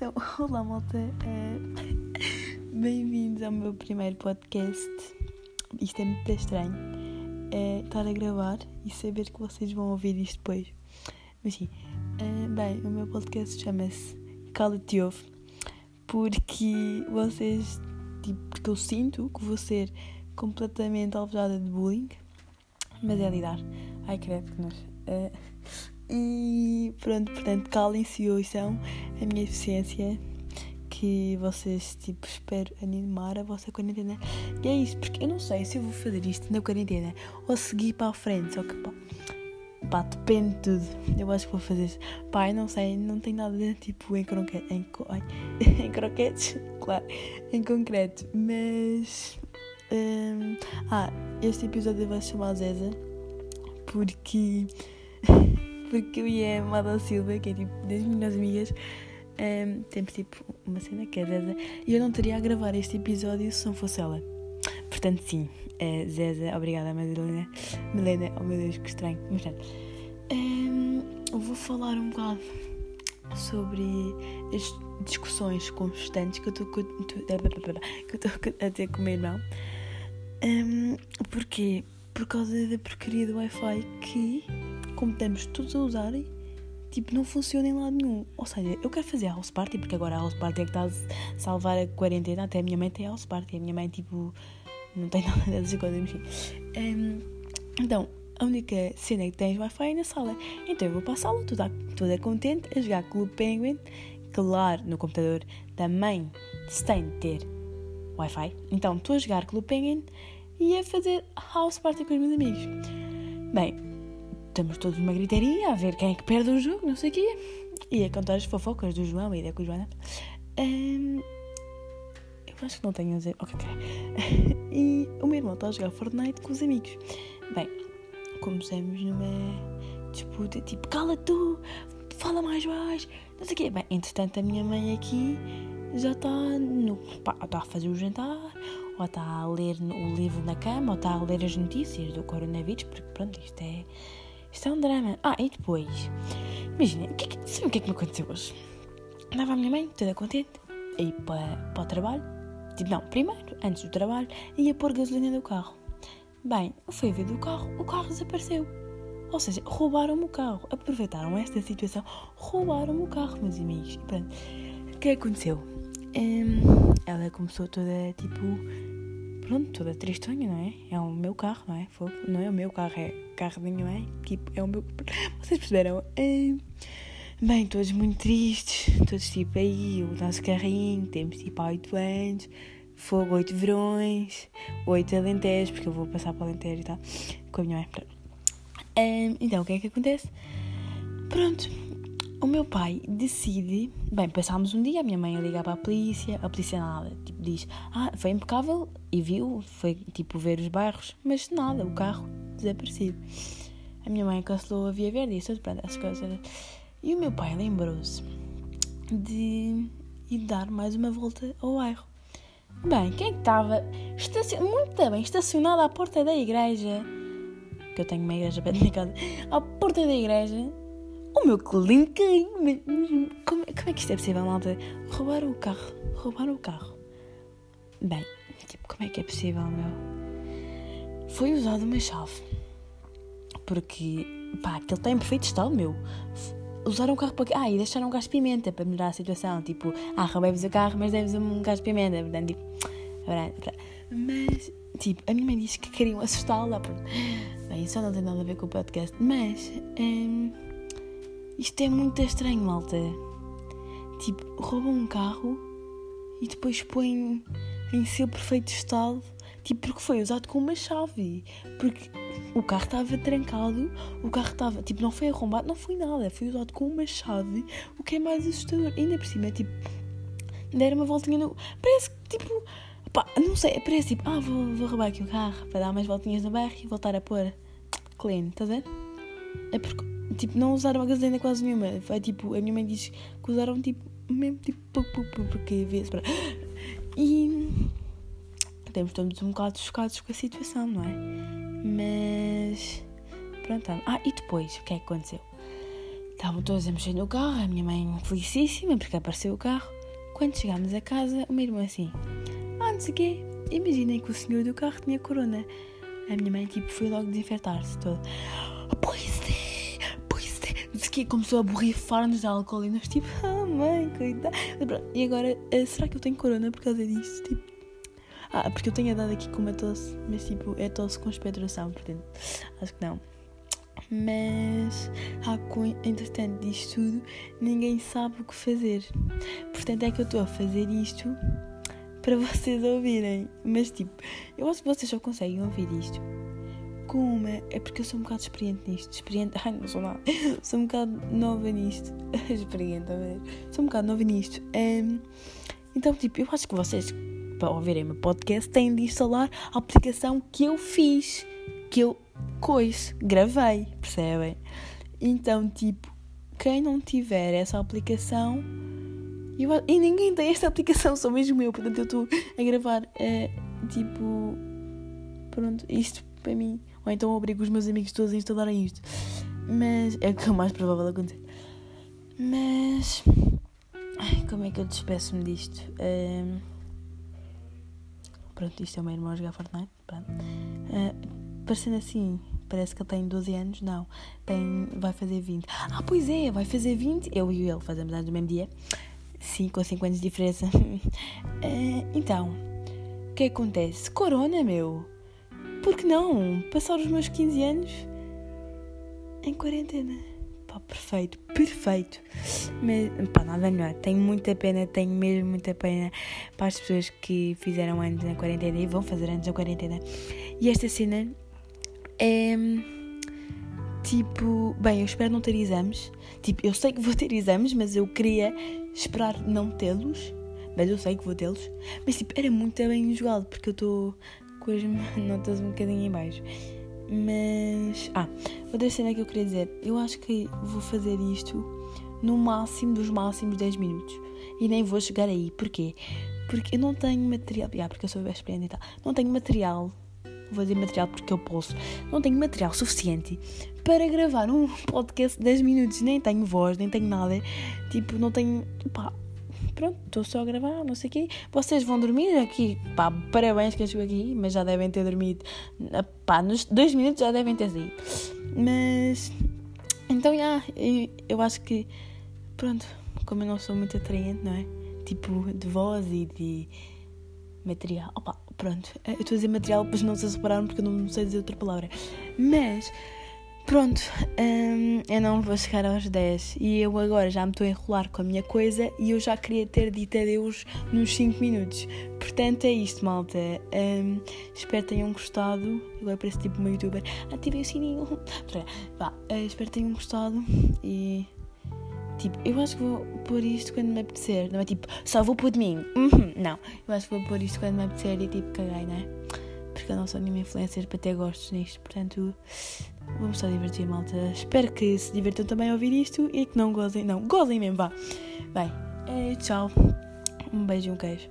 Então, olá malta, uh, bem-vindos ao meu primeiro podcast. Isto é muito estranho, uh, estar a gravar e saber que vocês vão ouvir isto depois. Mas sim, uh, bem, o meu podcast chama-se Cala-te Ouve, porque vocês, tipo, porque eu sinto que vou ser completamente alvejada de bullying, mas é lidar. Ai, credo que nós. Uh, e pronto, portanto, calem-se e a minha eficiência que vocês, tipo, espero animar a vossa quarentena. E é isso, porque eu não sei se eu vou fazer isto na quarentena ou seguir para a frente, só que pá, pá depende de tudo. Eu acho que vou fazer isso. Pá, eu não sei, não tem nada tipo em, croquete, em, em croquetes, claro, em concreto, mas. Um, ah, este episódio vai se chamar Zeza porque porque eu e a Amada Silva, que é tipo das minhas amigas, um, temos tipo uma cena que é Zeza, e eu não teria a gravar este episódio se não fosse ela. Portanto, sim, uh, Zeza, obrigada, Madalena. Melena, oh meu Deus, que estranho. Mas portanto, um, vou falar um bocado sobre as discussões constantes que eu estou a ter com o meu irmão. Um, porquê? Por causa da porcaria do Wi-Fi que como estamos todos a usarem, tipo, não funciona em lado nenhum. Ou seja, eu quero fazer a house party, porque agora a house party é que está a salvar a quarentena. Até a minha mãe tem house party. A minha mãe, tipo, não tem nada dessas coisas, enfim. Um, então, a única cena que tens Wi-Fi é na sala. Então eu vou para a sala, toda, toda contente, a jogar Clube Penguin. Claro, no computador também se tem de ter Wi-Fi. Então estou a jogar Clube Penguin e a fazer house party com os meus amigos. Bem, estamos todos numa gritaria a ver quem é que perde o jogo, não sei o quê. E a contar as fofocas do João e da Joana. Um, eu acho que não tenho a dizer. Ok, ok. e o meu irmão está a jogar Fortnite com os amigos. Bem, começamos numa disputa tipo: cala tu, fala mais baixo, não sei o quê. Bem, entretanto, a minha mãe aqui já está no, pá, está a fazer o jantar, ou está a ler o livro na cama, ou está a ler as notícias do coronavírus, porque pronto, isto é isto é um drama. Ah, e depois, imagina, o que é que, sabe o que é que me aconteceu hoje? Andava a minha mãe, toda contente, a ir para, para o trabalho. Tipo, não, primeiro, antes do trabalho, ia pôr gasolina no carro. Bem, eu fui ver do carro, o carro desapareceu. Ou seja, roubaram-me o carro. Aproveitaram esta situação, roubaram-me o carro, meus amigos. E pronto, o que aconteceu? Um, ela começou toda tipo pronto, toda tristonha, não é? É o meu carro, não é? Não é o meu carro, é carro da minha mãe. Tipo, é o meu. Vocês perceberam? É... Bem, todos muito tristes, todos tipo aí, o nosso carrinho, temos tipo 8 anos, fogo, 8 verões, 8 alentejos, porque eu vou passar para o alentejo e tal, com a minha mãe. Então, o que é que acontece? Pronto, o meu pai decide. Bem, passámos um dia, a minha mãe a ligar para a polícia, a polícia nada, tipo, diz: Ah, foi impecável e viu, foi tipo ver os bairros, mas nada, o carro desaparecido. A minha mãe cancelou a via verde e isso, pronto, as coisas. E o meu pai lembrou-se de ir dar mais uma volta ao bairro. Bem, quem é estava estacion... muito bem estacionado à porta da igreja? Que eu tenho uma igreja perto da minha casa. À porta da igreja o meu cliente como, como é que isto é possível, malta? Roubar o carro. Roubar o carro. Bem, tipo, como é que é possível, meu? Foi usada uma chave. Porque, pá, aquele está em perfeito estado, meu. Usaram o carro para. Ah, e deixaram um gás de pimenta para melhorar a situação. Tipo, ah, roubei-vos o carro, mas deves um gás de pimenta. Portanto, tipo. Mas, tipo, a minha mãe disse que queriam assustá-la. Bem, isso não tem nada a ver com o podcast. Mas. Hum, isto é muito estranho, malta. Tipo, roubam um carro e depois põem em seu perfeito estado, tipo, porque foi usado com uma chave. Porque o carro estava trancado, o carro estava, tipo, não foi arrombado, não foi nada, foi usado com uma chave, o que é mais assustador. Ainda por cima, tipo, deram uma voltinha no. Parece que, tipo, pá, não sei, parece tipo, ah, vou, vou roubar aqui o carro para dar umas voltinhas no bairro e voltar a pôr clean, estás a ver? É porque Tipo, não usaram a gasolina quase nenhuma. Foi tipo, a minha mãe diz que usaram tipo, mesmo tipo, porque vê para. E temos todos um bocado chocados com a situação, não é? Mas. Pronto. Ah, e depois, o que é que aconteceu? Estavam todos a mexer no carro, a minha mãe felicíssima porque apareceu o carro. Quando chegámos a casa, o meu irmão assim, ah, não sei o quê, imaginei que o senhor do carro tinha corona. A minha mãe, tipo, foi logo desinfetar-se toda. Pois é, quê, começou a borrifar-nos de álcool e nós, tipo, ah, mãe, coitada. E agora, eh, será que eu tenho corona por causa disto? Tipo, ah, porque eu tenho andado aqui com uma tosse, mas tipo, é tosse com expectoração, portanto, acho que não. Mas, ah, com, entretanto disto tudo, ninguém sabe o que fazer. Portanto, é que eu estou a fazer isto para vocês ouvirem. Mas tipo, eu acho que vocês só conseguem ouvir isto com uma. É porque eu sou um bocado experiente nisto. Experiente. Ai, não sou nada. sou um bocado nova nisto. experiente, a ver. Sou um bocado nova nisto. Um, então, tipo, eu acho que vocês, para ouvirem meu podcast, têm de instalar a aplicação que eu fiz. Que eu coisa, gravei, percebem? Então, tipo, quem não tiver essa aplicação eu, e ninguém tem esta aplicação, sou mesmo eu, portanto eu estou a gravar, é, tipo, pronto, isto para mim. Ou então obrigo os meus amigos todos a instalarem isto. Mas é o que é mais provável acontecer. Mas. Ai, como é que eu despeço-me disto? Um, pronto, isto é o meu irmão a jogar Fortnite. Pronto. Uh, parecendo assim, parece que ele tem 12 anos. Não, tem, vai fazer 20. Ah, pois é, vai fazer 20. Eu e ele fazemos anos no mesmo dia. Sim, com 5 anos de diferença. uh, então, o que acontece? Corona, meu. Por que não? Passar os meus 15 anos em quarentena. Pá, perfeito, perfeito. Mas, pá, nada melhor. Tenho muita pena, tenho mesmo muita pena para as pessoas que fizeram anos na quarentena e vão fazer anos na quarentena. E esta cena é. Tipo, bem, eu espero não ter exames. Tipo, eu sei que vou ter exames, mas eu queria esperar não tê-los, mas eu sei que vou tê-los. Mas tipo, era muito bem jogado porque eu estou com as notas um bocadinho em baixo. Mas. Ah, outra cena que eu queria dizer, eu acho que vou fazer isto no máximo dos máximos 10 minutos. E nem vou chegar aí. Porquê? Porque eu não tenho material. Ah, porque eu sou experiente e tal. Não tenho material. Vou dizer material porque eu posso. Não tenho material suficiente para gravar um podcast de 10 minutos. Nem tenho voz, nem tenho nada. Tipo, não tenho. Pá, pronto, estou só a gravar, não sei o quê. Vocês vão dormir aqui. Pá, parabéns que eu chego aqui, mas já devem ter dormido. Pá, nos 2 minutos já devem ter saído. Mas. Então, já, eu, eu acho que. Pronto, como eu não sou muito atraente, não é? Tipo, de voz e de material. Opa, pronto, eu estou a dizer material, pois não se separaram porque eu não sei dizer outra palavra. Mas Pronto, hum, eu não vou chegar aos 10 e eu agora já me estou a enrolar com a minha coisa e eu já queria ter dito adeus nos 5 minutos. Portanto, é isto, malta. Hum, espero que tenham gostado. Agora parece tipo uma youtuber. Ativem o sininho. Vá, uh, espero que tenham gostado e. Tipo, eu acho que vou pôr isto quando me apetecer. Não é tipo, só vou pôr de mim. Uhum, não, eu acho que vou pôr isto quando me apetecer e tipo, caguei, não é? Porque eu não sou nenhuma influencer para ter gostos nisto. Portanto, Vamos só divertir, malta. Espero que se divertam também a ouvir isto e que não gozem. Não, gozem mesmo, vá. Bem, é, tchau. Um beijo e um queijo.